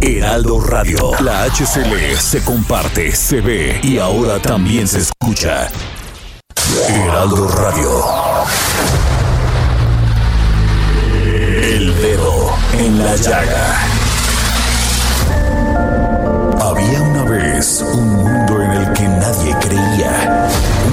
Heraldo Radio. La HCL se comparte, se ve y ahora también se escucha. Heraldo Radio. El dedo en la llaga.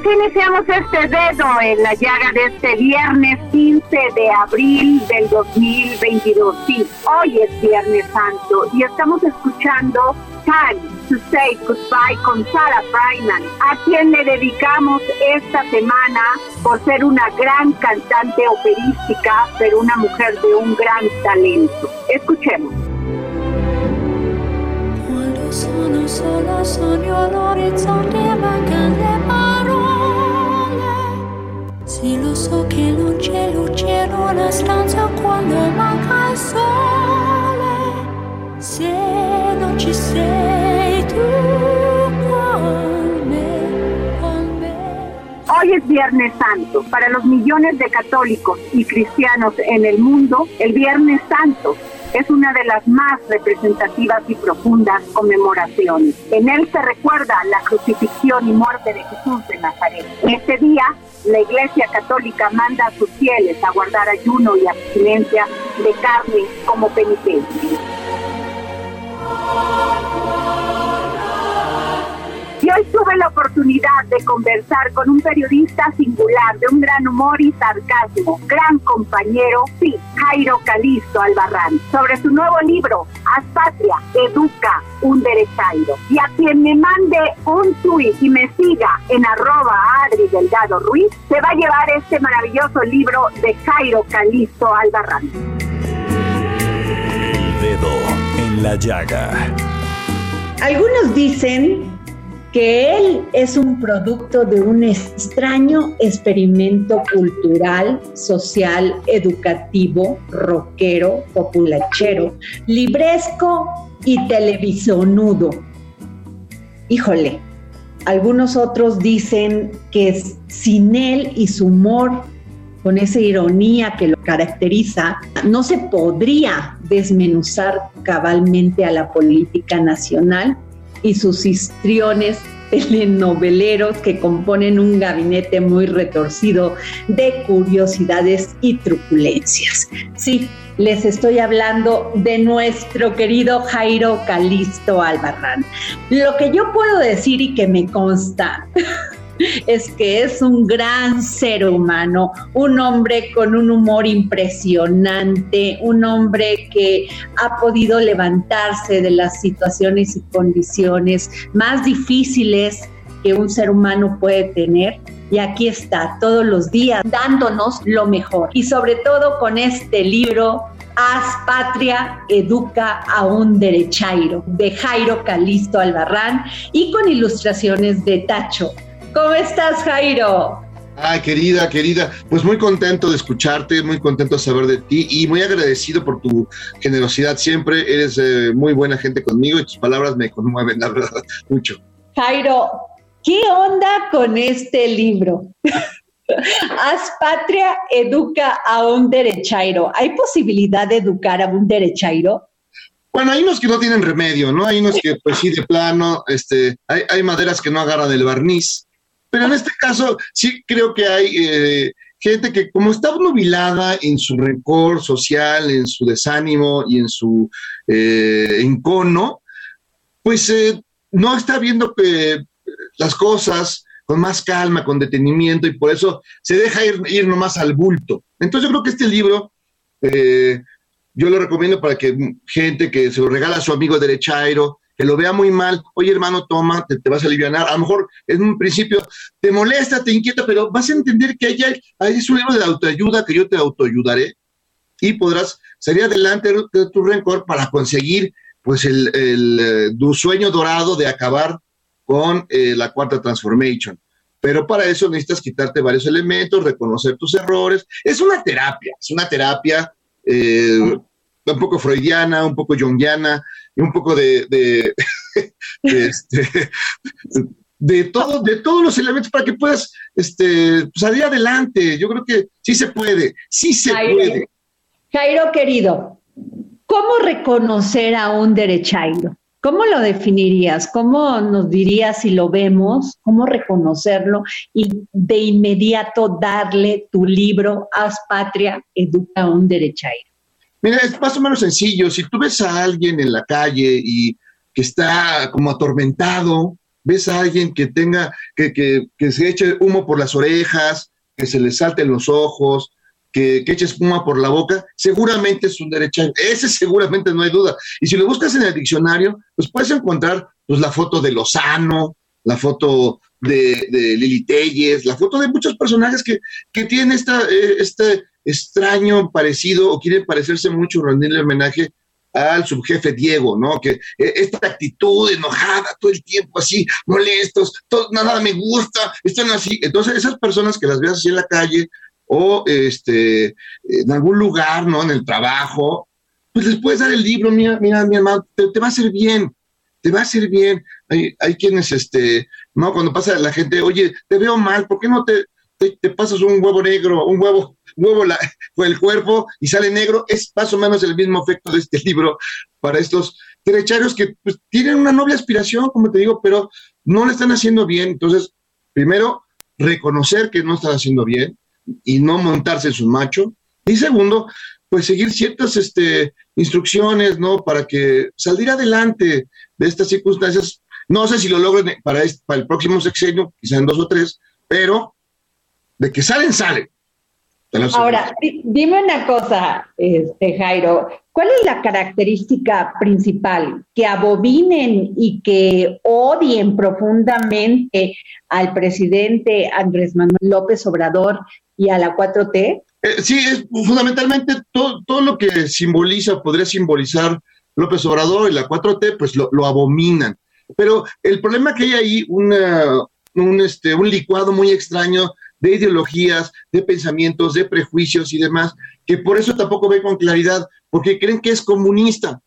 Así iniciamos este dedo en la llaga de este viernes 15 de abril del 2022. Sí, hoy es Viernes Santo y estamos escuchando Time to Say Goodbye con Sarah Brightman, a quien le dedicamos esta semana por ser una gran cantante operística, pero una mujer de un gran talento. Escuchemos. Sì lo so che c'è luce in una stanza quando manca il sole Se non ci sei tu con me, con me Hoy es Viernes Santo. Para los millones de católicos y cristianos en el mundo, el Viernes Santo es una de las más representativas y profundas conmemoraciones. En él se recuerda la crucifixión y muerte de Jesús de Nazaret. Este día, la Iglesia Católica manda a sus fieles a guardar ayuno y abstinencia de carne como penitencia. Y hoy tuve la oportunidad de conversar con un periodista singular, de un gran humor y sarcasmo, gran compañero, sí, Jairo Calisto Albarrán, sobre su nuevo libro, Haz Patria, Educa, un derechairo. Y a quien me mande un tuit y me siga en arroba Adri Delgado Ruiz, se va a llevar este maravilloso libro de Jairo Calisto Albarrán. El dedo en la llaga. Algunos dicen que él es un producto de un extraño experimento cultural, social, educativo, rockero, populachero, libresco y televisonudo. Híjole, algunos otros dicen que sin él y su humor, con esa ironía que lo caracteriza, no se podría desmenuzar cabalmente a la política nacional y sus histriones telenoveleros que componen un gabinete muy retorcido de curiosidades y truculencias. Sí, les estoy hablando de nuestro querido Jairo Calisto Albarrán. Lo que yo puedo decir y que me consta es que es un gran ser humano, un hombre con un humor impresionante, un hombre que ha podido levantarse de las situaciones y condiciones más difíciles que un ser humano puede tener. Y aquí está todos los días dándonos lo mejor. Y sobre todo con este libro, Haz Patria, Educa a un Derechairo, de Jairo Calisto Albarrán y con ilustraciones de Tacho. ¿Cómo estás, Jairo? Ay, querida, querida, pues muy contento de escucharte, muy contento de saber de ti y muy agradecido por tu generosidad siempre. Eres eh, muy buena gente conmigo y tus palabras me conmueven, la verdad, mucho. Jairo, ¿qué onda con este libro? Haz patria, educa a un derechairo. ¿Hay posibilidad de educar a un derechairo? Bueno, hay unos que no tienen remedio, ¿no? Hay unos que, pues sí, de plano, este, hay, hay maderas que no agarran el barniz. Pero en este caso, sí creo que hay eh, gente que, como está nubilada en su rencor social, en su desánimo y en su eh, encono, pues eh, no está viendo que las cosas con más calma, con detenimiento, y por eso se deja ir, ir nomás al bulto. Entonces yo creo que este libro, eh, yo lo recomiendo para que gente que se lo regala a su amigo derechairo, que lo vea muy mal, oye hermano, toma, te, vas a aliviar. A lo mejor en un principio te molesta, te inquieta, pero vas a entender que hay, es un libro de autoayuda que yo te autoayudaré y podrás salir adelante de tu rencor para conseguir pues el, eh, sueño dorado de acabar con eh, la cuarta transformation. Pero para eso necesitas quitarte varios elementos, reconocer tus errores. Es una terapia, es una terapia eh, un poco freudiana, un poco jungiana, y un poco de, de, este, de, todo, de todos los elementos para que puedas este, salir adelante. Yo creo que sí se puede, sí se puede. Jairo, querido, ¿cómo reconocer a un derechairo? ¿Cómo lo definirías? ¿Cómo nos dirías si lo vemos? ¿Cómo reconocerlo? Y de inmediato darle tu libro, Haz Patria, Educa a un derechairo. Mira, es más o menos sencillo. Si tú ves a alguien en la calle y que está como atormentado, ves a alguien que tenga, que, que, que se eche humo por las orejas, que se le salten los ojos, que, que eche espuma por la boca, seguramente es un derecho. Ese seguramente no hay duda. Y si lo buscas en el diccionario, pues puedes encontrar pues, la foto de Lozano, la foto de, de Lili Telles, la foto de muchos personajes que, que tienen esta, eh, este extraño parecido o quieren parecerse mucho, rendirle homenaje al subjefe Diego, ¿no? Que eh, esta actitud enojada todo el tiempo así, molestos, nada me gusta, están así. Entonces esas personas que las veas así en la calle o este, en algún lugar, ¿no? En el trabajo, pues les puedes dar el libro, mira, mira, mi hermano, te, va a hacer bien, te va a hacer bien. Hay, hay quienes, este, ¿no? Cuando pasa la gente, oye, te veo mal, ¿por qué no te, te, pasas un huevo negro, un huevo, huevo la, el cuerpo y sale negro? Es más o menos el mismo efecto de este libro para estos derecharios que pues, tienen una noble aspiración, como te digo, pero no le están haciendo bien. Entonces, primero, reconocer que no están haciendo bien, y no montarse en su macho. Y segundo, pues seguir ciertas este, instrucciones, ¿no? Para que salir adelante de estas circunstancias. No sé si lo logren para, para el próximo sexenio, quizá en dos o tres, pero de que salen, salen. Ahora, dime una cosa, este, Jairo, ¿cuál es la característica principal? Que abominen y que odien profundamente al presidente Andrés Manuel López Obrador y a la 4T. Eh, sí, es fundamentalmente todo, todo, lo que simboliza, podría simbolizar López Obrador y la 4T, pues lo, lo abominan. Pero el problema que hay ahí, una, un, este, un licuado muy extraño de ideologías, de pensamientos, de prejuicios y demás, que por eso tampoco ven con claridad, porque creen que es comunista.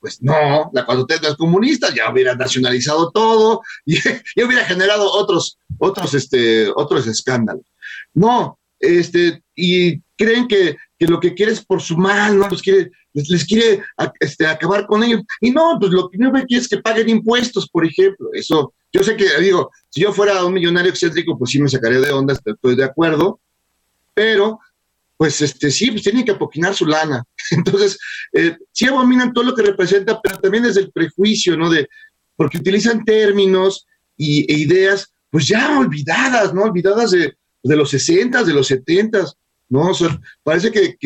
Pues no, la cuando no es comunista, ya hubiera nacionalizado todo y ya hubiera generado otros, otros, este, otros escándalos. No, este, y creen que, que lo que quiere es por su mal, ¿no? Los quiere, les, quiere este, acabar con ellos. Y no, pues lo que no quiere es que paguen impuestos, por ejemplo. Eso, yo sé que, digo, si yo fuera un millonario excéntrico, pues sí me sacaría de onda, estoy de acuerdo, pero pues este sí, pues tienen que apoquinar su lana. Entonces, eh, sí abominan todo lo que representa, pero también desde el prejuicio, ¿no? De, porque utilizan términos y, e ideas, pues ya olvidadas, ¿no? Olvidadas de, de los 60, de los 70, ¿no? Parece que,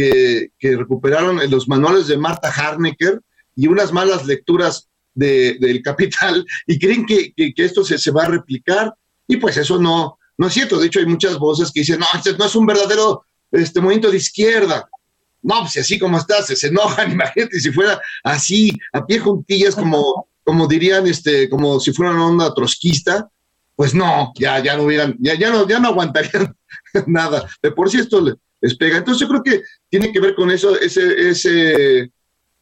que, recuperaron los manuales de Marta Harnecker y unas malas lecturas de, del Capital y creen que, que, esto se, se, va a replicar y pues eso no, no es cierto. De hecho, hay muchas voces que dicen, no, este no es un verdadero este, movimiento de izquierda. No, pues así como está, se, se enojan, imagínate si fuera así, a pie juntillas, como, como dirían, este, como si fuera una onda trotskista, pues no, ya, ya no hubieran, ya, ya no, ya no aguantarían nada. De por sí esto Entonces yo creo que tiene que ver con eso, ese, ese,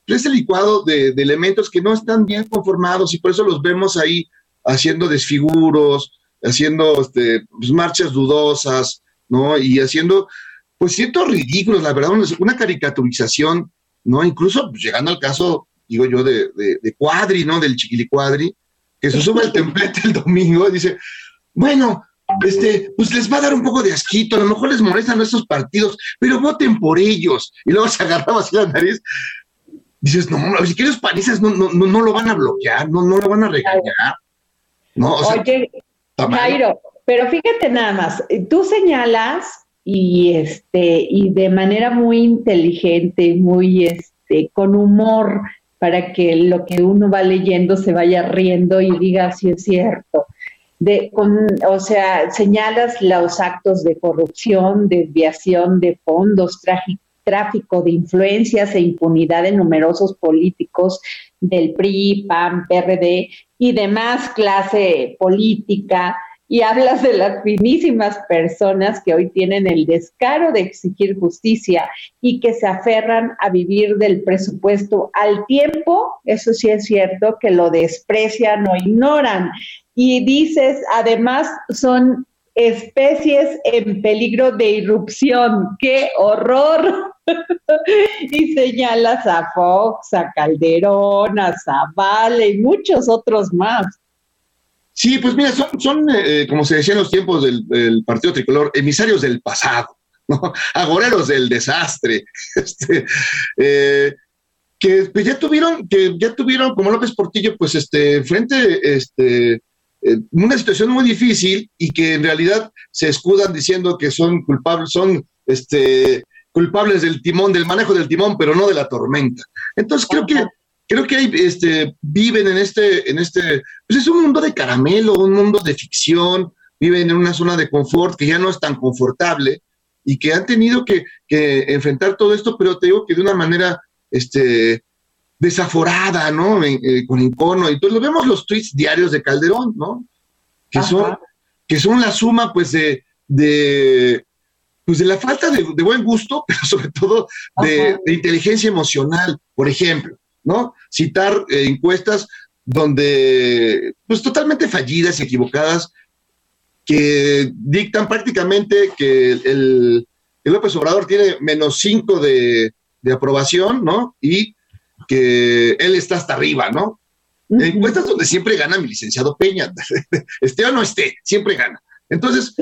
ese licuado de, elementos que no están bien conformados y por eso los vemos ahí haciendo desfiguros, haciendo este, pues, marchas dudosas, ¿no? Y haciendo, pues, ciertos ridículos, la verdad, una caricaturización, ¿no? Incluso pues, llegando al caso, digo yo, de, de, de Cuadri, ¿no? Del Chiquilicuadri, que se sube al templete el domingo y dice, bueno, este, pues les va a dar un poco de asquito, a lo mejor les molestan estos partidos, pero voten por ellos. Y luego se agarraba así la nariz. Dices, no, si que los panistas no, no, no, lo van a bloquear, no, no lo van a regañar. No, Oye, Jairo, Pero fíjate nada más, tú señalas y este y de manera muy inteligente, muy este con humor para que lo que uno va leyendo se vaya riendo y diga si es cierto. De, o sea, señalas los actos de corrupción, desviación de fondos, tráfico de influencias e impunidad de numerosos políticos del PRI, PAN, PRD y demás clase política, y hablas de las finísimas personas que hoy tienen el descaro de exigir justicia y que se aferran a vivir del presupuesto al tiempo, eso sí es cierto, que lo desprecian o ignoran. Y dices, además, son especies en peligro de irrupción. ¡Qué horror! y señalas a Fox, a Calderón, a Zavala y muchos otros más. Sí, pues mira, son, son eh, como se decía en los tiempos del, Partido Tricolor, emisarios del pasado, ¿no? agoreros del desastre, este, eh, que pues, ya tuvieron, que ya tuvieron, como López Portillo, pues este, frente, este, eh, una situación muy difícil y que en realidad se escudan diciendo que son culpables, son este, culpables del timón, del manejo del timón, pero no de la tormenta. Entonces creo que creo que hay, este, viven en este, en este, pues es un mundo de caramelo, un mundo de ficción, viven en una zona de confort que ya no es tan confortable y que han tenido que, enfrentar todo esto, pero te digo que de una manera, este, desaforada, ¿no? Eh, con encono. Y pues lo vemos los tweets diarios de Calderón, ¿no? Que son, que son la suma, pues, de, de pues de la falta de, buen gusto, pero sobre todo de, de, inteligencia emocional, por ejemplo. ¿No? Citar eh, encuestas donde, pues totalmente fallidas y equivocadas, que dictan prácticamente que el, López Obrador tiene menos 5 de, aprobación, ¿no? Y que él está hasta arriba, ¿no? Encuestas donde siempre gana mi licenciado Peña, esté o no esté, siempre gana. Entonces,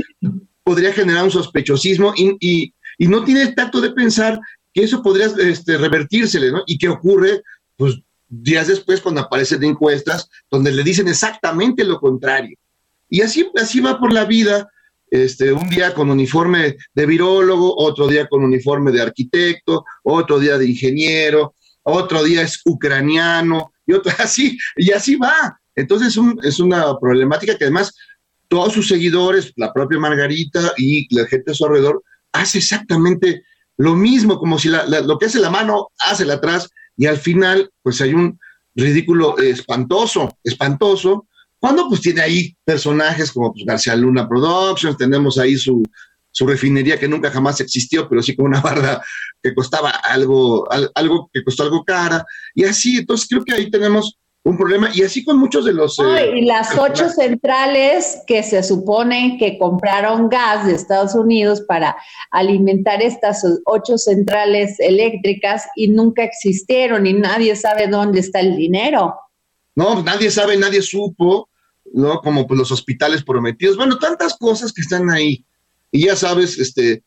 podría generar un sospechosismo y, no tiene el tacto de pensar que eso podría este, revertírsele, ¿no? Y qué ocurre pues días después cuando aparecen encuestas donde le dicen exactamente lo contrario. Y así, así va por la vida, este, un día con uniforme de virólogo, otro día con uniforme de arquitecto, otro día de ingeniero, otro día es ucraniano, y otro así, y así va. Entonces es una problemática que además todos sus seguidores, la propia Margarita y la gente a su alrededor, hace exactamente lo mismo, como si lo que hace la mano hace la atrás, y al final, pues hay un ridículo espantoso, espantoso, cuando pues tiene ahí personajes como pues, García Luna Productions, tenemos ahí su, su refinería que nunca jamás existió, pero sí con una barda que costaba algo, algo que costó algo cara, y así, entonces creo que ahí tenemos un problema, y así con muchos de los... Eh, y las ocho centrales que se supone que compraron gas de Estados Unidos para alimentar estas ocho centrales eléctricas y nunca existieron y nadie sabe dónde está el dinero. No, nadie sabe, nadie supo, ¿no? Como pues los hospitales prometidos, bueno, tantas cosas que están ahí. Y ya sabes, este,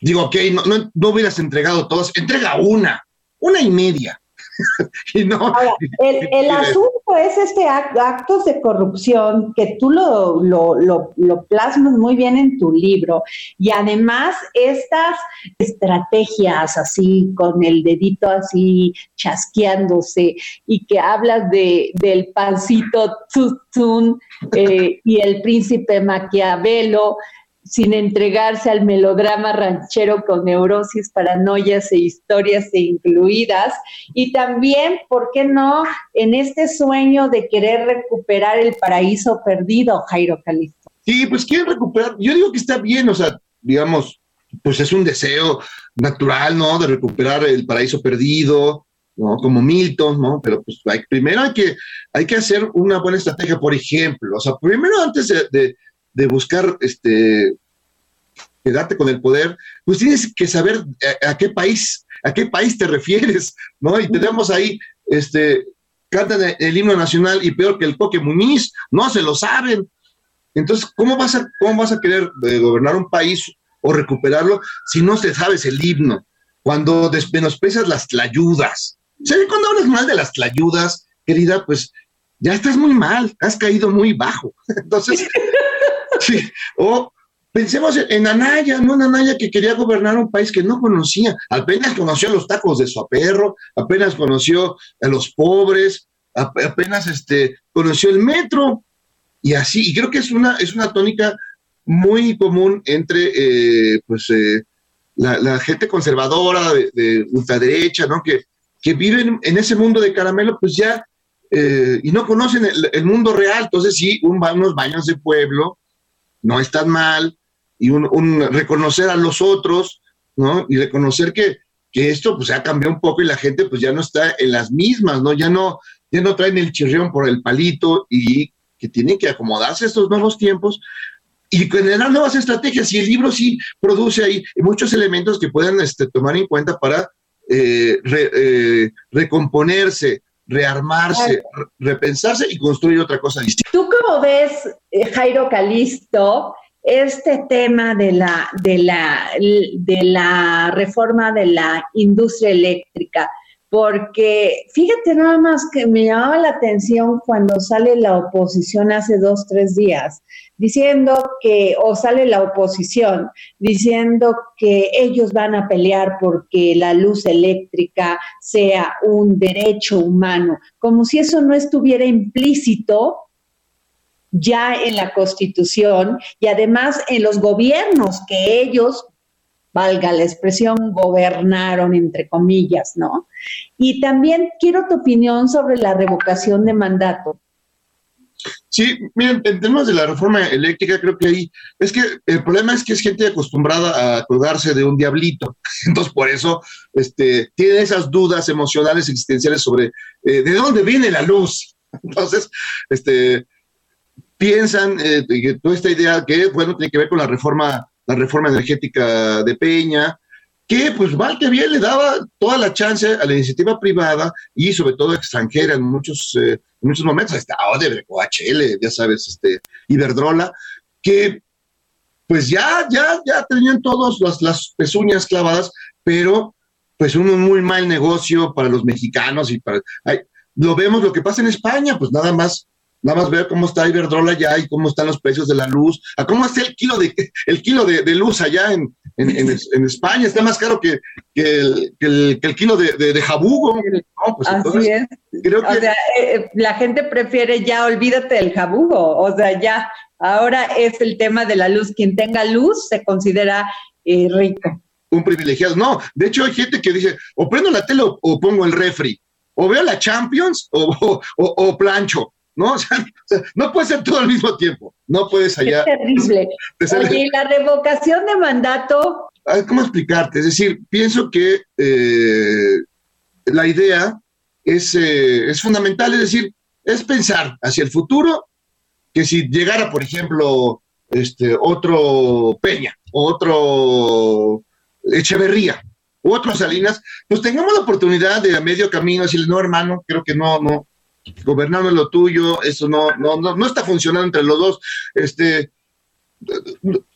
digo, ok, no, no, no hubieras entregado todas, entrega una, una y media no, el, asunto es este actos de corrupción que tú lo, lo, plasmas muy bien en tu libro. Y además estas estrategias así con el dedito así chasqueándose y que hablas de, del pancito Tsutsun eh, y el príncipe Maquiavelo sin entregarse al melodrama ranchero con neurosis, paranoias e historias incluidas. Y también, ¿por qué no?, en este sueño de querer recuperar el paraíso perdido, Jairo Calixto. Sí, pues quieren recuperar. Yo digo que está bien, o sea, digamos, pues es un deseo natural, ¿no? De recuperar el paraíso perdido, ¿no? Como Milton, ¿no? Pero pues primero hay que, hay que hacer una buena estrategia, por ejemplo, o sea, primero antes de buscar este quedarte con el poder, pues tienes que saber a, qué país, a qué país te refieres, ¿no? Y tenemos ahí, este, cantan el, himno nacional y peor que el Coque Muniz, no se lo saben. Entonces, ¿cómo vas a, cómo vas a querer eh, gobernar un país o recuperarlo si no te sabes el himno? Cuando menosprecias las tlayudas. ¿Sabes cuando hablas mal de las tlayudas, querida? Pues ya estás muy mal, has caído muy bajo. Entonces, Sí, o pensemos en Anaya, ¿no? En Anaya que quería gobernar un país que no conocía, apenas conoció los tacos de su perro, apenas conoció a los pobres, apenas este, conoció el metro, y así, y creo que es una, es una tónica muy común entre eh, pues, eh, la, gente conservadora de, ultraderecha, ¿no? Que, que viven en ese mundo de caramelo, pues ya, eh, y no conocen el, mundo real. Entonces, sí, un, unos baños de pueblo no están mal, y un, reconocer a los otros, ¿no? Y reconocer que, que esto pues ha cambiado un poco y la gente pues ya no está en las mismas, ¿no? Ya no, ya no traen el chirrión por el palito y que tienen que acomodarse a estos nuevos tiempos y generar nuevas estrategias. Y el libro sí produce ahí muchos elementos que pueden este, tomar en cuenta para eh, eh, recomponerse, rearmarse, repensarse y construir otra cosa distinta. ¿Tú cómo ves, eh, Jairo Calisto, este tema de la, de la, de la reforma de la industria eléctrica? porque fíjate nada más que me llamaba la atención cuando sale la oposición hace dos, tres días, diciendo que, o sale la oposición, diciendo que ellos van a pelear porque la luz eléctrica sea un derecho humano, como si eso no estuviera implícito ya en la Constitución y además en los gobiernos que ellos valga la expresión, gobernaron, entre comillas, ¿no? Y también quiero tu opinión sobre la revocación de mandato. Sí, miren, en términos de la reforma eléctrica, creo que ahí es que el problema es que es gente acostumbrada a colgarse de un diablito. Entonces, por eso este, tiene esas dudas emocionales existenciales sobre eh, de dónde viene la luz. Entonces, este, piensan eh, que toda esta idea que, bueno, tiene que ver con la reforma la reforma energética de Peña, que pues mal que bien le daba toda la chance a la iniciativa privada y sobre todo extranjera en muchos, eh, en muchos momentos, hasta Odebrecht, OHL, ya sabes, este, Iberdrola, que pues ya, ya, ya tenían todos las, pezuñas clavadas, pero pues un muy mal negocio para los mexicanos y para... lo vemos lo que pasa en España, pues nada más Nada más ver cómo está Iberdrola allá y cómo están los precios de la luz, a cómo está el kilo de, el kilo de, luz allá en, en, España, está más caro que, el, kilo de, jabugo. Pues Así es. Creo que... O sea, eh, eh, la gente prefiere ya, olvídate del jabugo, o sea, ya, ahora es el tema de la luz. Quien tenga luz se considera eh, rico. Un privilegiado. No, de hecho hay gente que dice, o prendo la tele o, pongo el refri, o veo la Champions o, o plancho. ¿No? O sea, no puede ser todo al mismo tiempo, no puedes allá. Es terrible. Oye, la revocación de mandato. ¿Cómo explicarte? Es decir, pienso que eh, la idea es, eh, es fundamental, es decir, es pensar hacia el futuro, que si llegara, por ejemplo, este, otro Peña, otro Echeverría, otro Salinas, pues tengamos la oportunidad de a medio camino decirle, no, hermano, creo que no, no, gobernando lo tuyo, eso no, no, no, está funcionando entre los dos, este,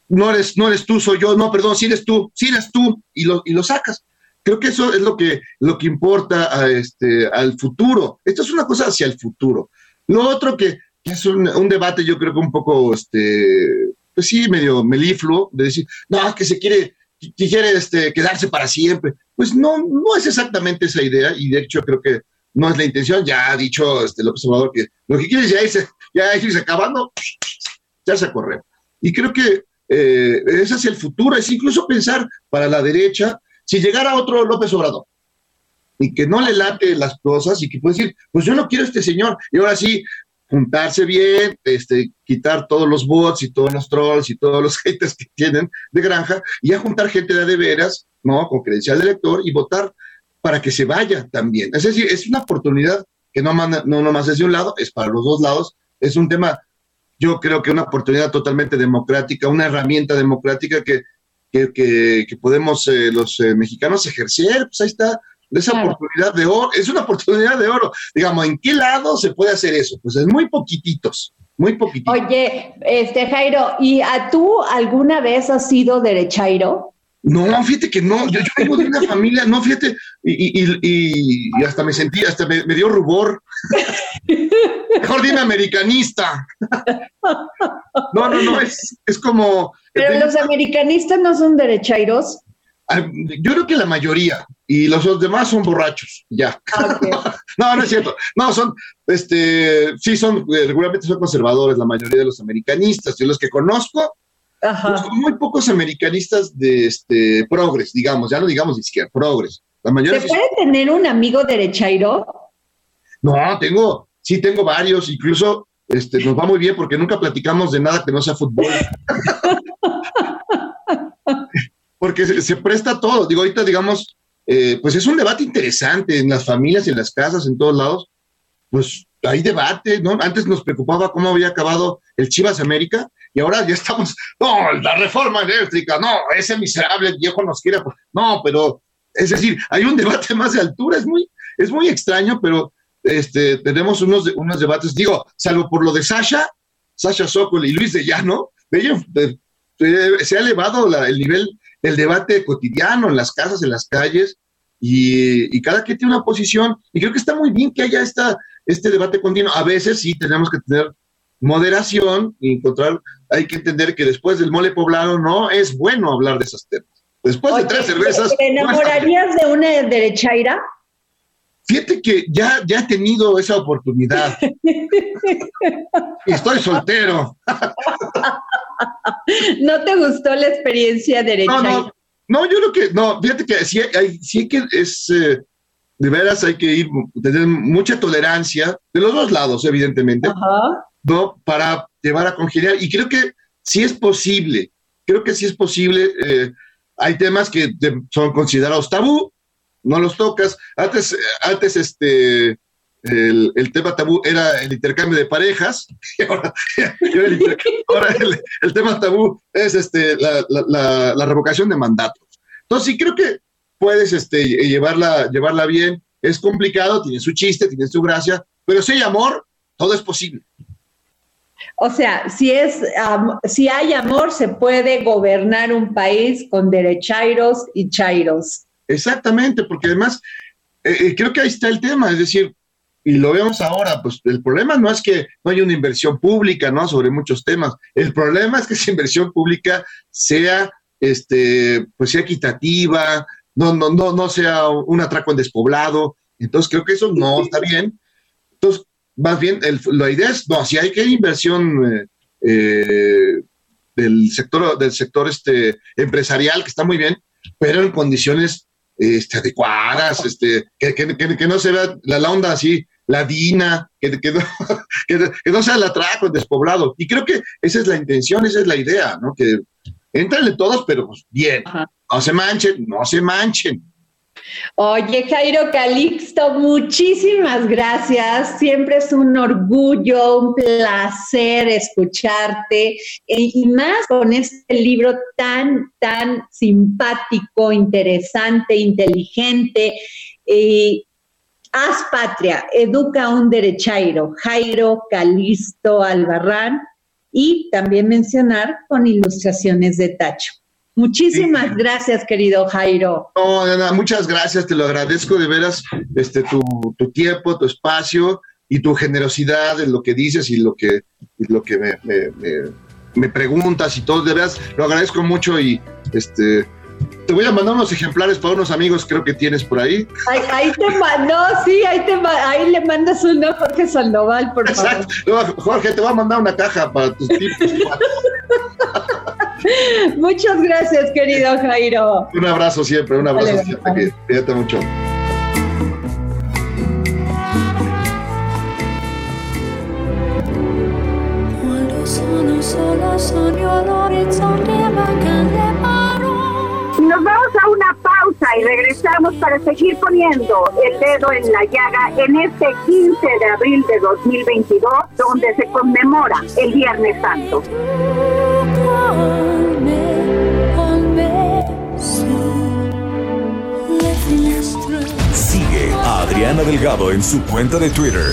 no eres, no eres tú, soy yo, no, perdón, si eres tú, si eres tú, y lo, y lo sacas. Creo que eso es lo que, lo que importa a este, al futuro. Esto es una cosa hacia el futuro. Lo otro que, es un, debate, yo creo que un poco, este, pues sí, medio melifluo, de decir, no, que se quiere, quiere este, quedarse para siempre. Pues no, no es exactamente esa idea, y de hecho creo que no es la intención, ya ha dicho este López Obrador que lo que quiere es ya irse, ya irse acabando, ya se correr. Y creo que eh, es hacia el futuro, es incluso pensar para la derecha, si llegara otro López Obrador y que no le late las cosas y que puede decir, pues yo no quiero a este señor, y ahora sí, juntarse bien, este, quitar todos los bots y todos los trolls y todos los haters que tienen de granja, y a juntar gente de, de veras, ¿no? Con credencial de elector y votar para que se vaya también. Es decir, es una oportunidad que no, manda, no nomás es de un lado, es para los dos lados. Es un tema, yo creo que una oportunidad totalmente democrática, una herramienta democrática que, que, que, podemos eh, los eh, mexicanos ejercer. Pues ahí está, esa oportunidad de oro, es una oportunidad de oro. Digamos, ¿en qué lado se puede hacer eso? Pues es muy poquititos, muy poquititos. Oye, este Jairo, ¿y a tú alguna vez has sido derechairo? No, fíjate que no, yo, yo vengo de una familia, no, fíjate, y, y, y, hasta me sentí, hasta me, dio rubor. Mejor dime americanista. No, no, no, es, es como... Pero los americanistas no son derechairos. Ah, yo creo que la mayoría, y los demás son borrachos, ya. Ah, no, no es cierto. No, son, este, sí son, eh, regularmente son conservadores, la mayoría de los americanistas. Yo los que conozco, Ajá. muy pocos americanistas de este progres, digamos, ya no digamos izquierda, progres. La mayoría ¿Se puede tener un amigo derechairo? No, tengo, sí tengo varios, incluso este, nos va muy bien porque nunca platicamos de nada que no sea fútbol. porque se, presta todo. Digo, ahorita, digamos, eh, pues es un debate interesante en las familias, en las casas, en todos lados. Pues hay debate, ¿no? Antes nos preocupaba cómo había acabado el Chivas América y ahora ya estamos, no, la reforma eléctrica, no, ese miserable viejo nos quiere. No, pero, es decir, hay un debate más de altura, es muy, es muy extraño, pero este, tenemos unos, unos debates, digo, salvo por lo de Sasha, Sasha Sokol y Luis de Llano, se ha elevado el nivel el debate cotidiano en las casas, en las calles, y, cada quien tiene una posición, y creo que está muy bien que haya esta, este debate continuo. A veces sí tenemos que tener moderación y encontrar, hay que entender que después del mole poblado no es bueno hablar de esos temas. Después de tres cervezas. ¿Te enamorarías de una derechaira? Fíjate que ya, ya he tenido esa oportunidad. Estoy soltero. ¿No te gustó la experiencia derecha? No, no, yo creo que, no, fíjate que sí, hay, sí que es, eh, de veras hay que ir, tener mucha tolerancia, de los dos lados, evidentemente, ¿no? Para llevar a congeniar. Y creo que sí es posible, creo que sí es posible. Eh, hay temas que son considerados tabú, no los tocas. Antes, antes este, el, tema tabú era el intercambio de parejas, y ahora, el, tema tabú es este, la, revocación de mandatos. Entonces, sí creo que puedes este, llevarla, llevarla bien. Es complicado, tiene su chiste, tiene su gracia, pero si hay amor, todo es posible. O sea, si, es, si hay amor, se puede gobernar un país con derechairos y chairos. Exactamente, porque además eh, eh, creo que ahí está el tema, es decir, y lo vemos ahora, pues el problema no es que no haya una inversión pública, ¿no? Sobre muchos temas. El problema es que esa inversión pública sea, este, pues sea equitativa, no, no, no, no sea un atraco en despoblado. Entonces creo que eso no está bien. Entonces, más bien, la idea es, no, si hay que inversión eh, del sector, del sector este, empresarial, que está muy bien, pero en condiciones este, adecuadas, este, que, que, que, no se vea la, onda así, la dina, que, no, que, no sea el atraco, el despoblado. Y creo que esa es la intención, esa es la idea, ¿no? Que entrenle todos, pero pues bien, no se manchen, no se manchen. Oye, Jairo Calixto, muchísimas gracias. Siempre es un orgullo, un placer escucharte e, y más con este libro tan, tan simpático, interesante, inteligente. haz patria, educa un derechairo, Jairo Calixto Albarrán, y también mencionar con ilustraciones de Tacho. Muchísimas gracias, querido Jairo. No, nada, muchas gracias, te lo agradezco de veras, este, tu, tu, tiempo, tu espacio y tu generosidad en lo que dices y lo que, lo que me, me, preguntas y todo, de veras, lo agradezco mucho y este te voy a mandar unos ejemplares para unos amigos creo que tienes por ahí. Ahí, te mandó, sí, ahí, te, ahí le mandas uno a Jorge Sandoval, por favor. Jorge, te voy a mandar una caja para tus tipos. Muchas gracias, querido Jairo. Un abrazo siempre, un abrazo siempre. Cuídate mucho. Y regresamos para seguir poniendo el dedo en la llaga en este 15 de abril de 2022, donde se conmemora el Viernes Santo. Sigue a Adriana Delgado en su cuenta de Twitter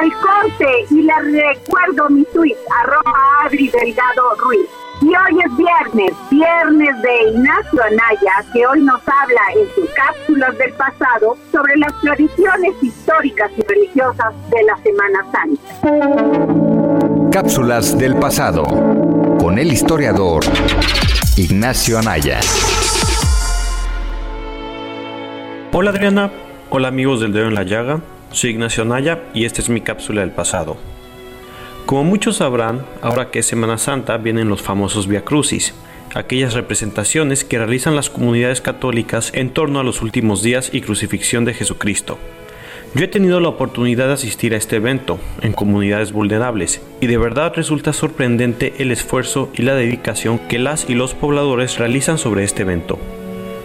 Del corte y les recuerdo mi tweet, arroba Adri Delgado Ruiz. Y hoy es viernes, viernes de Ignacio Anaya, que hoy nos habla en sus cápsulas del pasado sobre las tradiciones históricas y religiosas de la Semana Santa. Cápsulas del pasado, con el historiador Ignacio Anaya. Hola Adriana, hola amigos del Dedo en la Llaga. Soy Ignacio Naya y esta es mi cápsula del pasado. Como muchos sabrán, ahora que es Semana Santa vienen los famosos Via Crucis, aquellas representaciones que realizan las comunidades católicas en torno a los últimos días y crucifixión de Jesucristo. Yo he tenido la oportunidad de asistir a este evento en comunidades vulnerables y de verdad resulta sorprendente el esfuerzo y la dedicación que las y los pobladores realizan sobre este evento.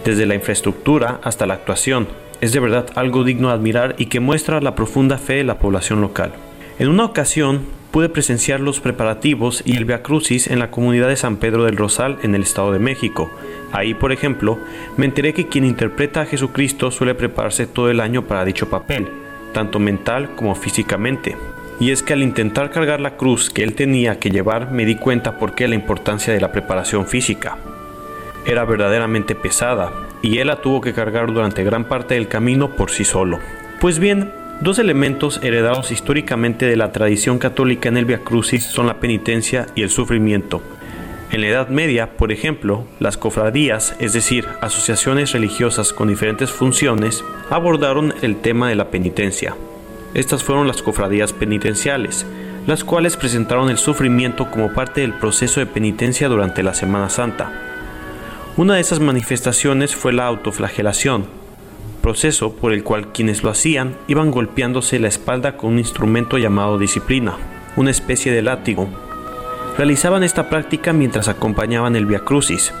Desde la infraestructura hasta la actuación, es de verdad algo digno de admirar y que muestra la profunda fe de la población local. En una ocasión pude presenciar los preparativos y el Via Crucis en la comunidad de San Pedro del Rosal en el Estado de México. Ahí, por ejemplo, me enteré que quien interpreta a Jesucristo suele prepararse todo el año para dicho papel, tanto mental como físicamente. Y es que al intentar cargar la cruz que él tenía que llevar me di cuenta por qué la importancia de la preparación física. Era verdaderamente pesada y él la tuvo que cargar durante gran parte del camino por sí solo. Pues bien, dos elementos heredados históricamente de la tradición católica en el Via Crucis son la penitencia y el sufrimiento. En la Edad Media, por ejemplo, las cofradías, es decir, asociaciones religiosas con diferentes funciones, abordaron el tema de la penitencia. Estas fueron las cofradías penitenciales, las cuales presentaron el sufrimiento como parte del proceso de penitencia durante la Semana Santa. Una de esas manifestaciones fue la autoflagelación, proceso por el cual quienes lo hacían iban golpeándose la espalda con un instrumento llamado disciplina, una especie de látigo. Realizaban esta práctica mientras acompañaban el Via Crucis.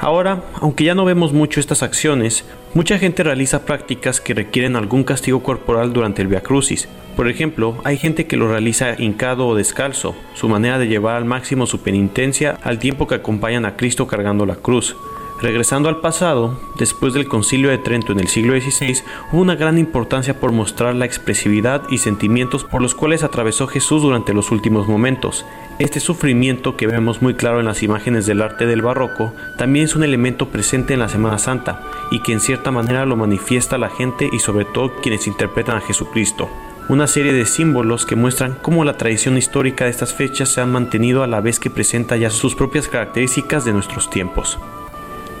Ahora, aunque ya no vemos mucho estas acciones, mucha gente realiza prácticas que requieren algún castigo corporal durante el Via Crucis. Por ejemplo, hay gente que lo realiza hincado o descalzo, su manera de llevar al máximo su penitencia al tiempo que acompañan a Cristo cargando la cruz. Regresando al pasado, después del concilio de Trento en el siglo XVI, hubo una gran importancia por mostrar la expresividad y sentimientos por los cuales atravesó Jesús durante los últimos momentos. Este sufrimiento que vemos muy claro en las imágenes del arte del barroco también es un elemento presente en la Semana Santa y que en cierta manera lo manifiesta la gente y sobre todo quienes interpretan a Jesucristo una serie de símbolos que muestran cómo la tradición histórica de estas fechas se ha mantenido a la vez que presenta ya sus propias características de nuestros tiempos.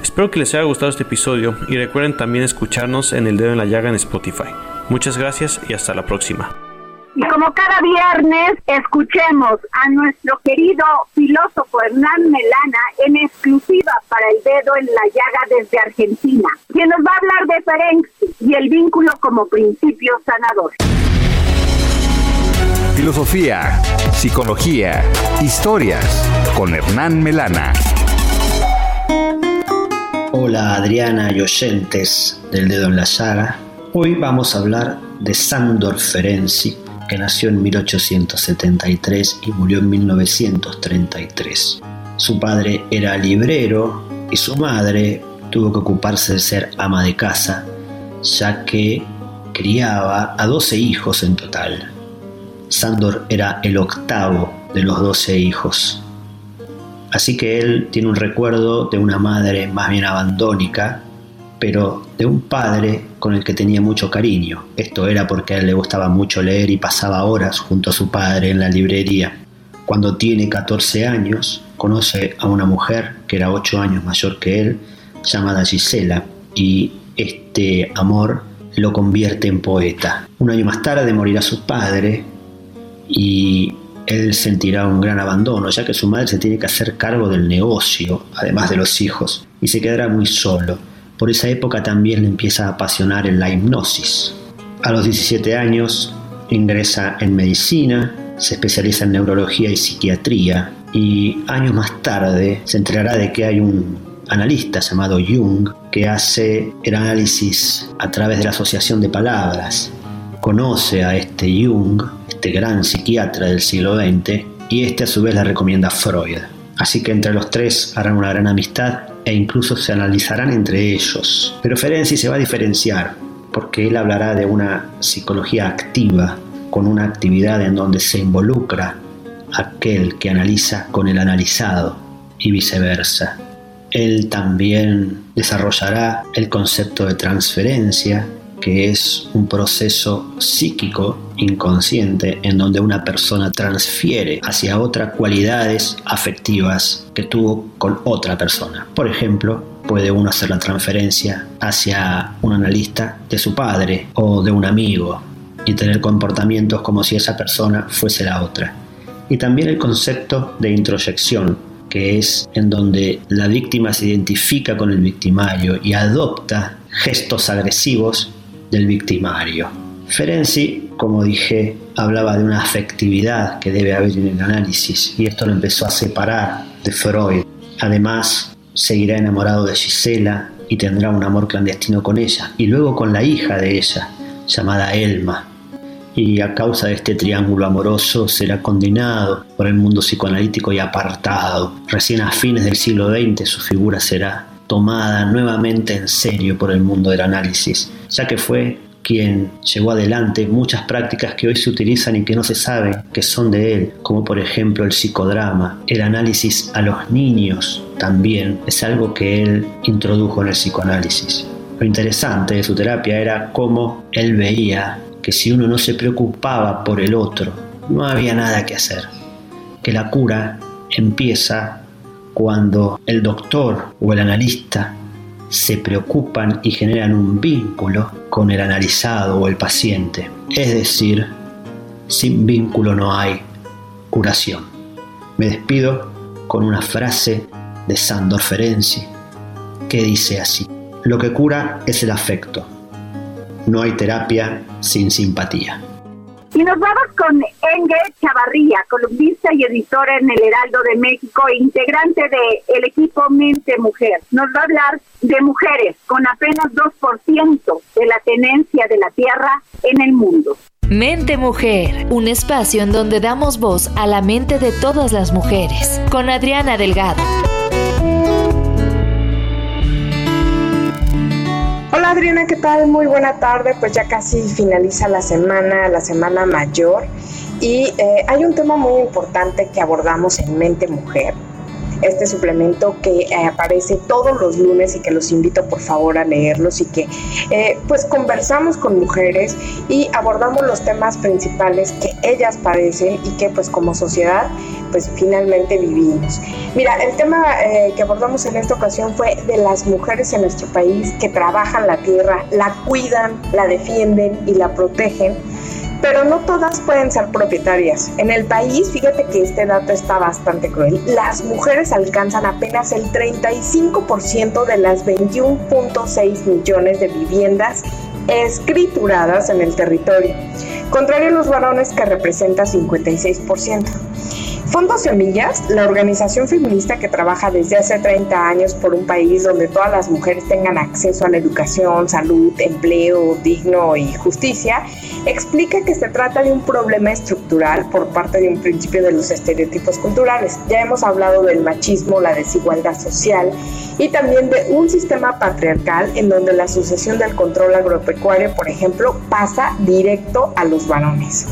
Espero que les haya gustado este episodio y recuerden también escucharnos en El Dedo en la Llaga en Spotify. Muchas gracias y hasta la próxima. Y como cada viernes, escuchemos a nuestro querido filósofo Hernán Melana en exclusiva para el dedo en la llaga desde Argentina, quien nos va a hablar de Ferenc y el vínculo como principio sanador. Filosofía, psicología, historias con Hernán Melana. Hola Adriana y oyentes del dedo en la llaga. Hoy vamos a hablar de Sandor Ferenczi, que nació en 1873 y murió en 1933. Su padre era librero y su madre tuvo que ocuparse de ser ama de casa, ya que criaba a 12 hijos en total. Sandor era el octavo de los 12 hijos. Así que él tiene un recuerdo de una madre más bien abandónica, pero de un padre con el que tenía mucho cariño. Esto era porque a él le gustaba mucho leer y pasaba horas junto a su padre en la librería. Cuando tiene 14 años, conoce a una mujer que era 8 años mayor que él, llamada Gisela, y este amor lo convierte en poeta. Un año más tarde morirá su padre y él sentirá un gran abandono, ya que su madre se tiene que hacer cargo del negocio, además de los hijos, y se quedará muy solo. Por esa época también le empieza a apasionar en la hipnosis. A los 17 años ingresa en medicina, se especializa en neurología y psiquiatría y años más tarde se enterará de que hay un analista llamado Jung que hace el análisis a través de la asociación de palabras. Conoce a este Jung, este gran psiquiatra del siglo XX, y este a su vez le recomienda a Freud. Así que entre los tres harán una gran amistad e incluso se analizarán entre ellos. Pero Ferenczi se va a diferenciar porque él hablará de una psicología activa, con una actividad en donde se involucra aquel que analiza con el analizado y viceversa. Él también desarrollará el concepto de transferencia, que es un proceso psíquico inconsciente en donde una persona transfiere hacia otra cualidades afectivas que tuvo con otra persona. Por ejemplo, puede uno hacer la transferencia hacia un analista de su padre o de un amigo y tener comportamientos como si esa persona fuese la otra. Y también el concepto de introyección, que es en donde la víctima se identifica con el victimario y adopta gestos agresivos del victimario. Ferenczi, como dije, hablaba de una afectividad que debe haber en el análisis y esto lo empezó a separar de Freud. Además, seguirá enamorado de Gisela y tendrá un amor clandestino con ella y luego con la hija de ella, llamada Elma, y a causa de este triángulo amoroso será condenado por el mundo psicoanalítico y apartado. Recién a fines del siglo XX su figura será tomada nuevamente en serio por el mundo del análisis, ya que fue quien llevó adelante muchas prácticas que hoy se utilizan y que no se sabe que son de él, como por ejemplo el psicodrama, el análisis a los niños también es algo que él introdujo en el psicoanálisis. Lo interesante de su terapia era cómo él veía que si uno no se preocupaba por el otro, no había nada que hacer, que la cura empieza cuando el doctor o el analista se preocupan y generan un vínculo con el analizado o el paciente. Es decir, sin vínculo no hay curación. Me despido con una frase de Sandor Ferenczi que dice así, lo que cura es el afecto, no hay terapia sin simpatía. Y nos vamos con Engel Chavarría, columnista y editora en el Heraldo de México e integrante del equipo Mente Mujer. Nos va a hablar de mujeres con apenas 2% de la tenencia de la tierra en el mundo. Mente Mujer, un espacio en donde damos voz a la mente de todas las mujeres, con Adriana Delgado. Hola Adriana, ¿qué tal? Muy buena tarde. Pues ya casi finaliza la semana, la semana mayor. Y eh, hay un tema muy importante que abordamos en Mente Mujer este suplemento que eh, aparece todos los lunes y que los invito por favor a leerlos y que eh, pues conversamos con mujeres y abordamos los temas principales que ellas padecen y que pues como sociedad pues finalmente vivimos. Mira, el tema eh, que abordamos en esta ocasión fue de las mujeres en nuestro país que trabajan la tierra, la cuidan, la defienden y la protegen pero no todas pueden ser propietarias. En el país, fíjate que este dato está bastante cruel, las mujeres alcanzan apenas el 35% de las 21.6 millones de viviendas escrituradas en el territorio, contrario a los varones que representa 56%. Fondo Semillas, la organización feminista que trabaja desde hace 30 años por un país donde todas las mujeres tengan acceso a la educación, salud, empleo digno y justicia, explica que se trata de un problema estructural por parte de un principio de los estereotipos culturales. Ya hemos hablado del machismo, la desigualdad social y también de un sistema patriarcal en donde la sucesión del control agropecuario, por ejemplo, pasa directo a los varones.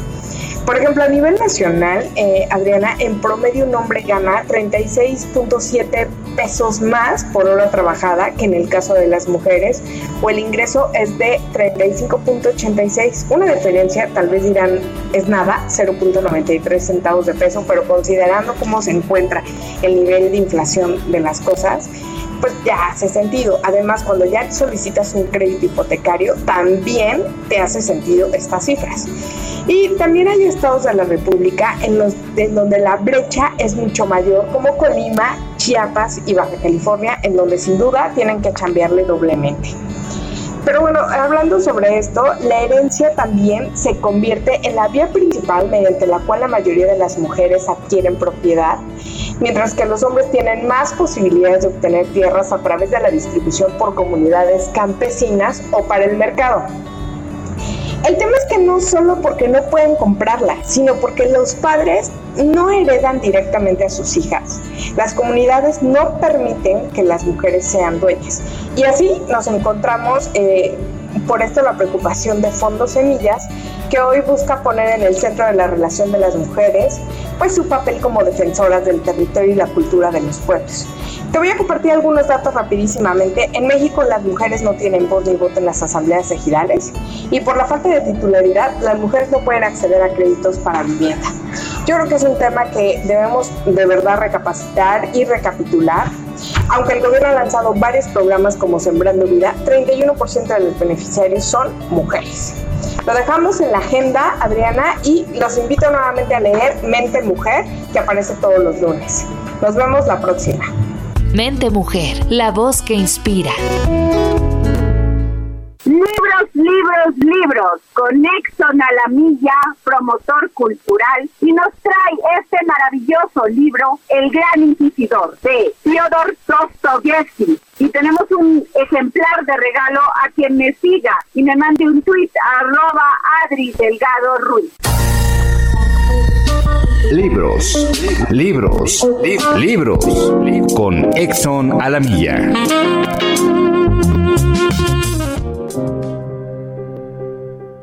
Por ejemplo, a nivel nacional, eh, Adriana, en promedio un hombre gana 36.7 pesos más por hora trabajada que en el caso de las mujeres, o el ingreso es de 35.86. Una diferencia, tal vez dirán, es nada, 0.93 centavos de peso, pero considerando cómo se encuentra el nivel de inflación de las cosas, pues ya hace sentido. Además, cuando ya solicitas un crédito hipotecario, también te hace sentido estas cifras. Y también hay estados de la República en, los, en donde la brecha es mucho mayor, como Colima, Chiapas y Baja California, en donde sin duda tienen que cambiarle doblemente. Pero bueno, hablando sobre esto, la herencia también se convierte en la vía principal mediante la cual la mayoría de las mujeres adquieren propiedad, mientras que los hombres tienen más posibilidades de obtener tierras a través de la distribución por comunidades campesinas o para el mercado. El tema es que no solo porque no pueden comprarla, sino porque los padres no heredan directamente a sus hijas. Las comunidades no permiten que las mujeres sean dueñas. Y así nos encontramos, eh, por esto la preocupación de Fondos Semillas, que hoy busca poner en el centro de la relación de las mujeres, pues su papel como defensoras del territorio y la cultura de los pueblos. Te voy a compartir algunos datos rapidísimamente. En México las mujeres no tienen voz ni voto en las asambleas ejidales y por la falta de titularidad las mujeres no pueden acceder a créditos para vivienda. Yo creo que es un tema que debemos de verdad recapacitar y recapitular. Aunque el gobierno ha lanzado varios programas como Sembrando Vida, 31% de los beneficiarios son mujeres. Lo dejamos en la agenda, Adriana, y los invito nuevamente a leer Mente Mujer, que aparece todos los lunes. Nos vemos la próxima. Mente Mujer, la voz que inspira. Libros, libros, libros, con Exxon a la milla, promotor cultural, y nos trae este maravilloso libro, El Gran Inquisidor, de Fyodor Dostoyevsky. Y tenemos un ejemplar de regalo a quien me siga y me mande un tweet arroba Adri Delgado Ruiz. Libros, libros, libros, con Exxon Alamilla.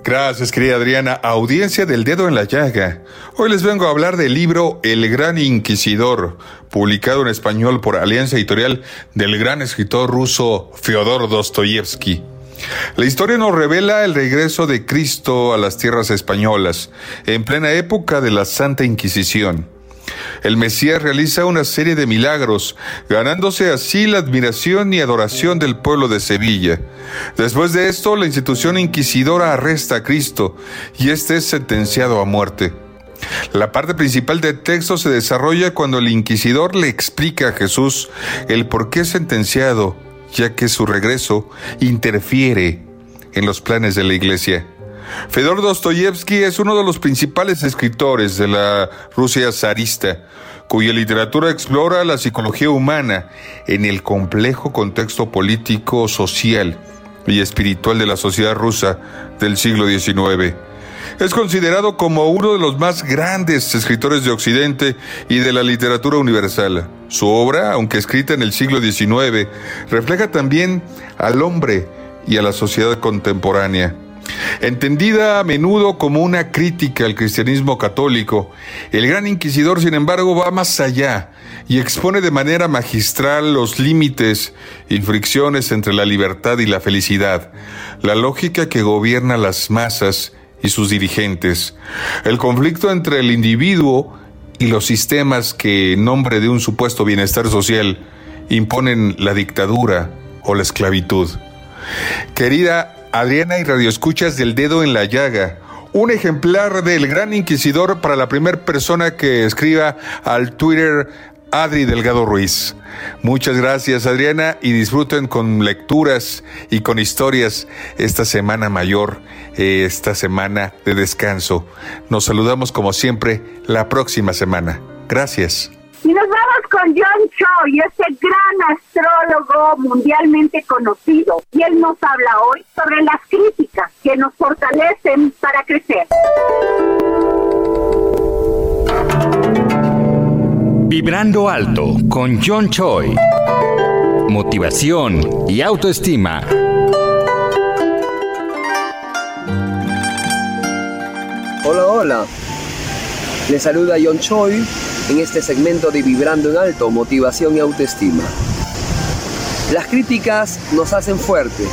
Gracias, querida Adriana. Audiencia del dedo en la llaga. Hoy les vengo a hablar del libro El Gran Inquisidor, publicado en español por Alianza Editorial del gran escritor ruso Fyodor Dostoyevsky. La historia nos revela el regreso de Cristo a las tierras españolas, en plena época de la Santa Inquisición. El Mesías realiza una serie de milagros, ganándose así la admiración y adoración del pueblo de Sevilla. Después de esto, la institución inquisidora arresta a Cristo y éste es sentenciado a muerte. La parte principal del texto se desarrolla cuando el inquisidor le explica a Jesús el por qué es sentenciado ya que su regreso interfiere en los planes de la Iglesia. Fedor Dostoyevsky es uno de los principales escritores de la Rusia zarista, cuya literatura explora la psicología humana en el complejo contexto político, social y espiritual de la sociedad rusa del siglo XIX. Es considerado como uno de los más grandes escritores de Occidente y de la literatura universal. Su obra, aunque escrita en el siglo XIX, refleja también al hombre y a la sociedad contemporánea. Entendida a menudo como una crítica al cristianismo católico, el gran inquisidor, sin embargo, va más allá y expone de manera magistral los límites y fricciones entre la libertad y la felicidad, la lógica que gobierna las masas y sus dirigentes, el conflicto entre el individuo y los sistemas que, en nombre de un supuesto bienestar social, imponen la dictadura o la esclavitud. Querida Adriana y radioescuchas del dedo en la llaga, un ejemplar del gran inquisidor para la primera persona que escriba al Twitter Adri Delgado Ruiz. Muchas gracias Adriana y disfruten con lecturas y con historias esta semana mayor, eh, esta semana de descanso. Nos saludamos como siempre la próxima semana. Gracias. Y nos vamos con John Choi, ese gran astrólogo mundialmente conocido. Y él nos habla hoy sobre las críticas que nos fortalecen para crecer. Vibrando alto con John Choi. Motivación y autoestima. Hola, hola. Les saluda John Choi en este segmento de Vibrando en Alto, Motivación y Autoestima. Las críticas nos hacen fuerte,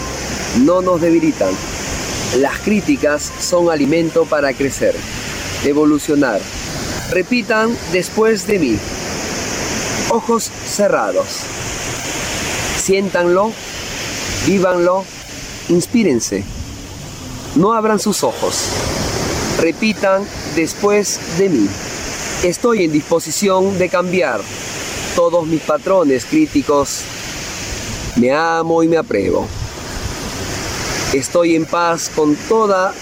no nos debilitan. Las críticas son alimento para crecer, evolucionar. Repitan después de mí. Ojos cerrados. Siéntanlo, vívanlo, inspírense. No abran sus ojos. Repitan después de mí. Estoy en disposición de cambiar todos mis patrones críticos. Me amo y me apruebo. Estoy en paz con todas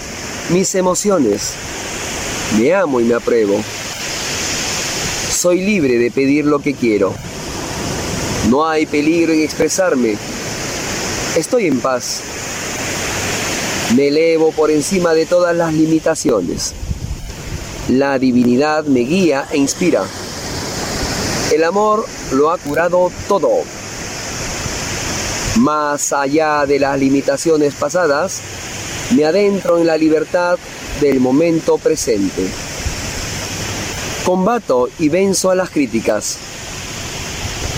mis emociones. Me amo y me apruebo. Soy libre de pedir lo que quiero. No hay peligro en expresarme. Estoy en paz. Me elevo por encima de todas las limitaciones. La divinidad me guía e inspira. El amor lo ha curado todo. Más allá de las limitaciones pasadas, me adentro en la libertad del momento presente. Combato y venzo a las críticas.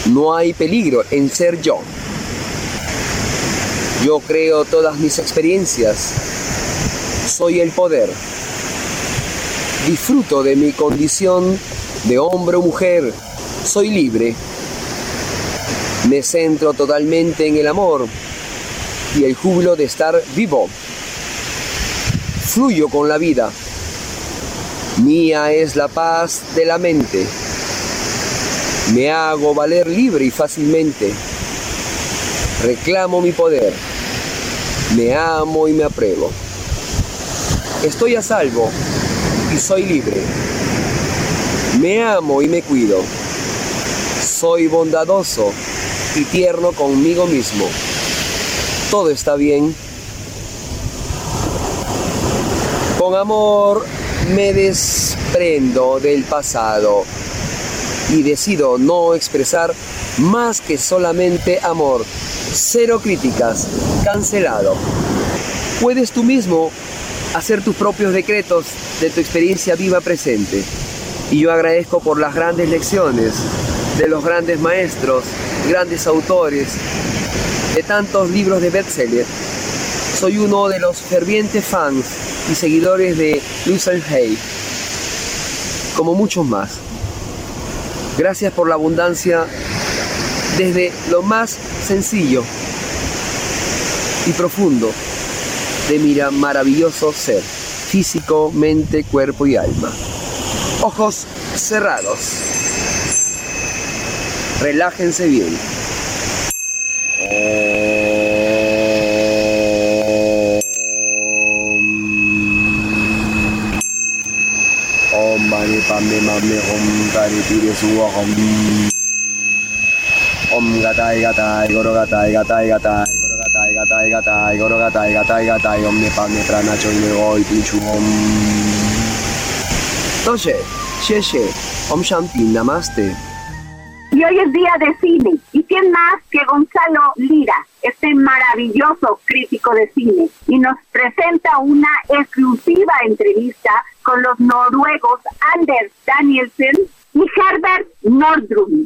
No hay peligro en ser yo. Yo creo todas mis experiencias. Soy el poder. Disfruto de mi condición de hombre o mujer. Soy libre. Me centro totalmente en el amor y el júbilo de estar vivo. Fluyo con la vida. Mía es la paz de la mente. Me hago valer libre y fácilmente. Reclamo mi poder. Me amo y me apruebo. Estoy a salvo y soy libre. Me amo y me cuido. Soy bondadoso y tierno conmigo mismo. Todo está bien. Con amor me desprendo del pasado y decido no expresar más que solamente amor. Cero críticas. Cancelado. Puedes tú mismo hacer tus propios decretos de tu experiencia viva presente. Y yo agradezco por las grandes lecciones de los grandes maestros, grandes autores, de tantos libros de bestseller. Soy uno de los fervientes fans y seguidores de Lucian Hay, como muchos más. Gracias por la abundancia desde lo más sencillo y profundo de mi maravilloso ser, físico, mente, cuerpo y alma. Ojos cerrados. Relájense bien. Om mani padme mame om tari tiri suwa om Om gatai gatai goro gatai gatai gatai gatai gatai goro gatai gatai gatai om ne padme prana choy oi pinchu om Toche, Sheshe, Om Shanti, Namaste. Y hoy es día de cine. ¿Y quién más que Gonzalo Lira, este maravilloso crítico de cine? Y nos presenta una exclusiva entrevista con los noruegos Anders Danielsen y Herbert Nordrum.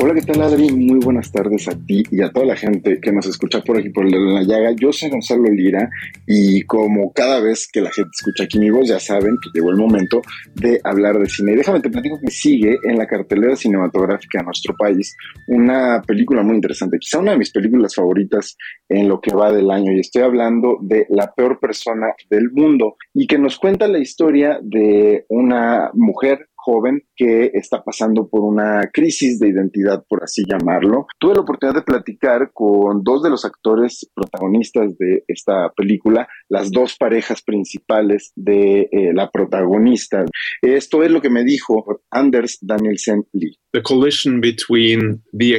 Hola, ¿qué tal Adri? Muy buenas tardes a ti y a toda la gente que nos escucha por aquí por la llaga. Yo soy Gonzalo Lira y como cada vez que la gente escucha aquí mi voz ya saben que llegó el momento de hablar de cine. Y déjame te platico que sigue en la cartelera cinematográfica de nuestro país una película muy interesante, quizá una de mis películas favoritas en lo que va del año y estoy hablando de La peor persona del mundo y que nos cuenta la historia de una mujer joven que está pasando por una crisis de identidad, por así llamarlo. Tuve la oportunidad de platicar con dos de los actores protagonistas de esta película, las dos parejas principales de eh, la protagonista. Esto es lo que me dijo Anders Danielsen Lee. The collision between the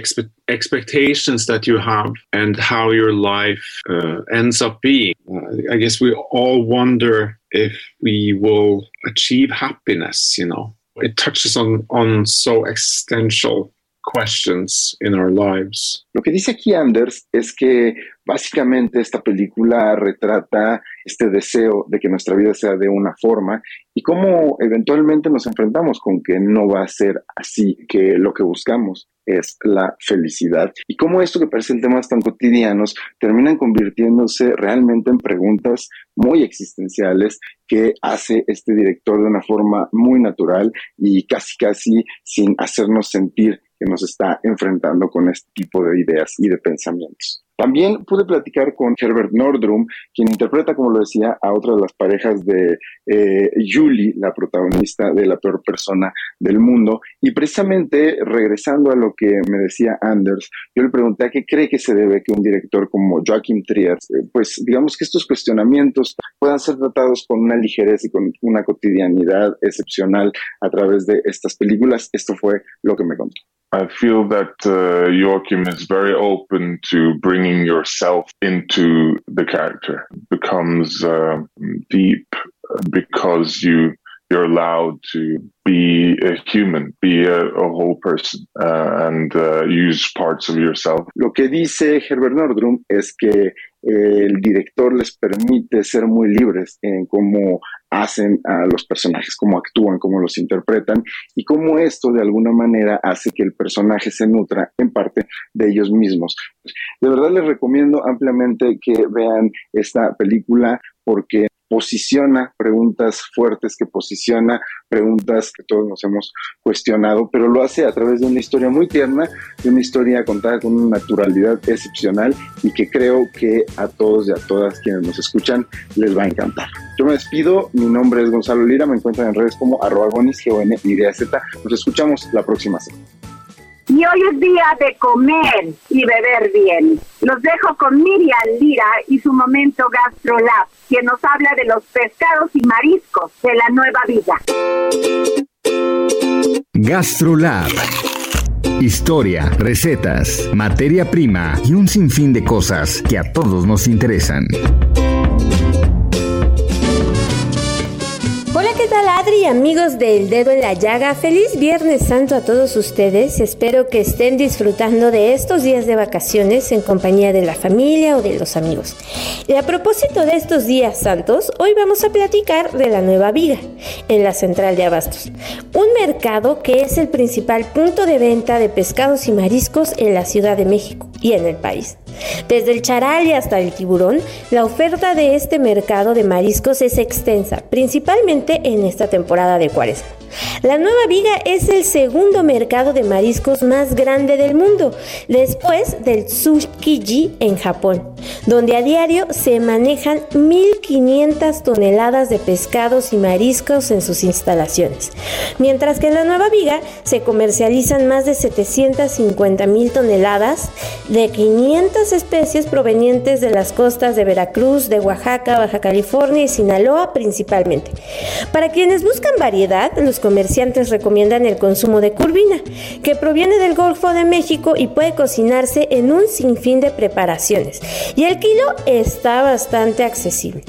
expectations that you have and how your life uh, ends up being. Uh, I guess we all wonder if we will achieve happiness, you know. It touches on, on so existential questions in our lives. Lo que dice aquí Anders es que básicamente esta película retrata este deseo de que nuestra vida sea de una forma y cómo eventualmente nos enfrentamos con que no va a ser así, que lo que buscamos es la felicidad y cómo esto que parecen temas tan cotidianos terminan convirtiéndose realmente en preguntas muy existenciales que hace este director de una forma muy natural y casi casi sin hacernos sentir que nos está enfrentando con este tipo de ideas y de pensamientos. También pude platicar con Herbert Nordrum, quien interpreta, como lo decía, a otra de las parejas de eh, Julie, la protagonista de La peor persona del mundo. Y precisamente, regresando a lo que me decía Anders, yo le pregunté a qué cree que se debe que un director como Joachim Trier, eh, pues digamos que estos cuestionamientos puedan ser tratados con una ligereza y con una cotidianidad excepcional a través de estas películas. Esto fue lo que me contó. I feel that uh, Joachim is very open to bringing yourself into the character. Becomes uh, deep because you you're allowed to be a human, be a, a whole person, uh, and uh, use parts of yourself. Lo que dice Herbert Nordrum es que el director les permite ser muy libres en cómo hacen a los personajes, cómo actúan, cómo los interpretan y cómo esto de alguna manera hace que el personaje se nutra en parte de ellos mismos. De verdad les recomiendo ampliamente que vean esta película porque posiciona preguntas fuertes, que posiciona preguntas que todos nos hemos cuestionado, pero lo hace a través de una historia muy tierna, de una historia contada con una naturalidad excepcional y que creo que a todos y a todas quienes nos escuchan les va a encantar. Yo me despido, mi nombre es Gonzalo Lira, me encuentran en redes como arroba gonis, g o n y z Nos escuchamos la próxima semana. Y hoy es día de comer y beber bien. Los dejo con Miriam Lira y su momento GastroLab, quien nos habla de los pescados y mariscos de la nueva vida. GastroLab. Historia, recetas, materia prima y un sinfín de cosas que a todos nos interesan. Tal Adri, amigos del dedo en la llaga? Feliz Viernes Santo a todos ustedes. Espero que estén disfrutando de estos días de vacaciones en compañía de la familia o de los amigos. Y a propósito de estos días santos, hoy vamos a platicar de la Nueva Viga, en la central de Abastos. Un mercado que es el principal punto de venta de pescados y mariscos en la Ciudad de México y en el país. Desde el charal y hasta el tiburón, la oferta de este mercado de mariscos es extensa, principalmente en esta temporada de cuaresma. La Nueva Viga es el segundo mercado de mariscos más grande del mundo, después del Tsukiji en Japón, donde a diario se manejan 1.500 toneladas de pescados y mariscos en sus instalaciones, mientras que en la Nueva Viga se comercializan más de 750.000 toneladas de 500 especies provenientes de las costas de Veracruz, de Oaxaca, Baja California y Sinaloa principalmente. Para quienes buscan variedad, los comerciantes recomiendan el consumo de curvina, que proviene del Golfo de México y puede cocinarse en un sinfín de preparaciones. Y el kilo está bastante accesible.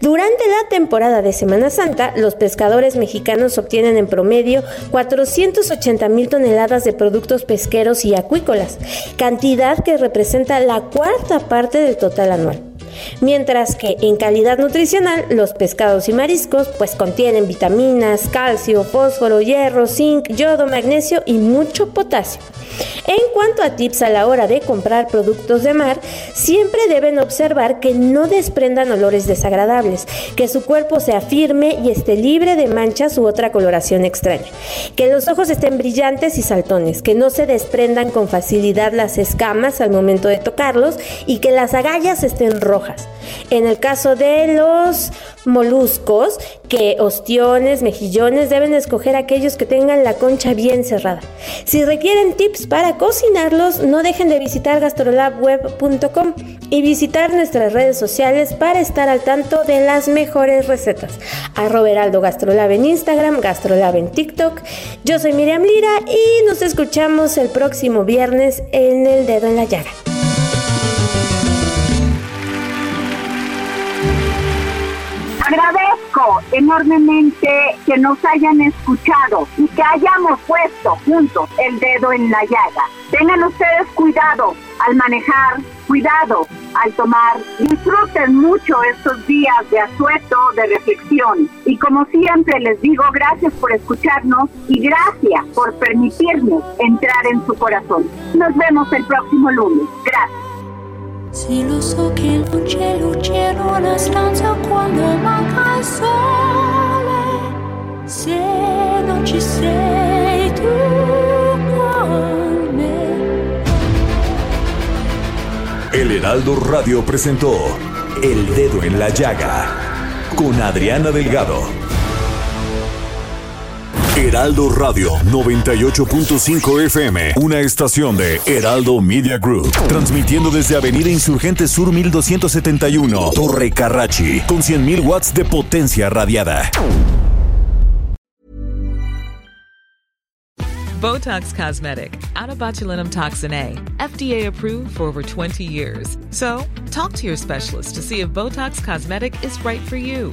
Durante la temporada de Semana Santa, los pescadores mexicanos obtienen en promedio 480 mil toneladas de productos pesqueros y acuícolas, cantidad que representa la cuarta parte del total anual. Mientras que en calidad nutricional los pescados y mariscos pues contienen vitaminas, calcio, fósforo, hierro, zinc, yodo, magnesio y mucho potasio. En cuanto a tips a la hora de comprar productos de mar, siempre deben observar que no desprendan olores desagradables, que su cuerpo sea firme y esté libre de manchas u otra coloración extraña, que los ojos estén brillantes y saltones, que no se desprendan con facilidad las escamas al momento de tocarlos y que las agallas estén En el caso de los moluscos que ostiones, mejillones deben escoger aquellos que tengan la concha bien cerrada. Si requieren tips para cocinarlos, no dejen de visitar gastrolabweb.com y visitar nuestras redes sociales para estar al tanto de las mejores recetas. Arroba Heraldo Gastrolab en Instagram, Gastrolab en TikTok. Yo soy Miriam Lira y nos escuchamos el próximo viernes en El Dedo en la Llaga. Agradezco enormemente que nos hayan escuchado y que hayamos puesto juntos el dedo en la llaga. Tengan ustedes cuidado al manejar, cuidado al tomar. Disfruten mucho estos días de asueto, de reflexión. Y como siempre les digo, gracias por escucharnos y gracias por permitirnos entrar en su corazón. Nos vemos el próximo lunes. Gracias. Sì, lo so che non c'è luce in una stanza quando manca il sole. Se non ci sei tu con me. El Heraldo Radio presentó El Dedo en la Llaga con Adriana Delgado. Heraldo Radio 98.5 FM, una estación de Heraldo Media Group, transmitiendo desde Avenida Insurgente Sur 1271, Torre Carrachi, con 100.000 watts de potencia radiada. Botox Cosmetic, out of botulinum toxin A, FDA approved for over 20 years. So, talk to your specialist to see if Botox Cosmetic is right for you.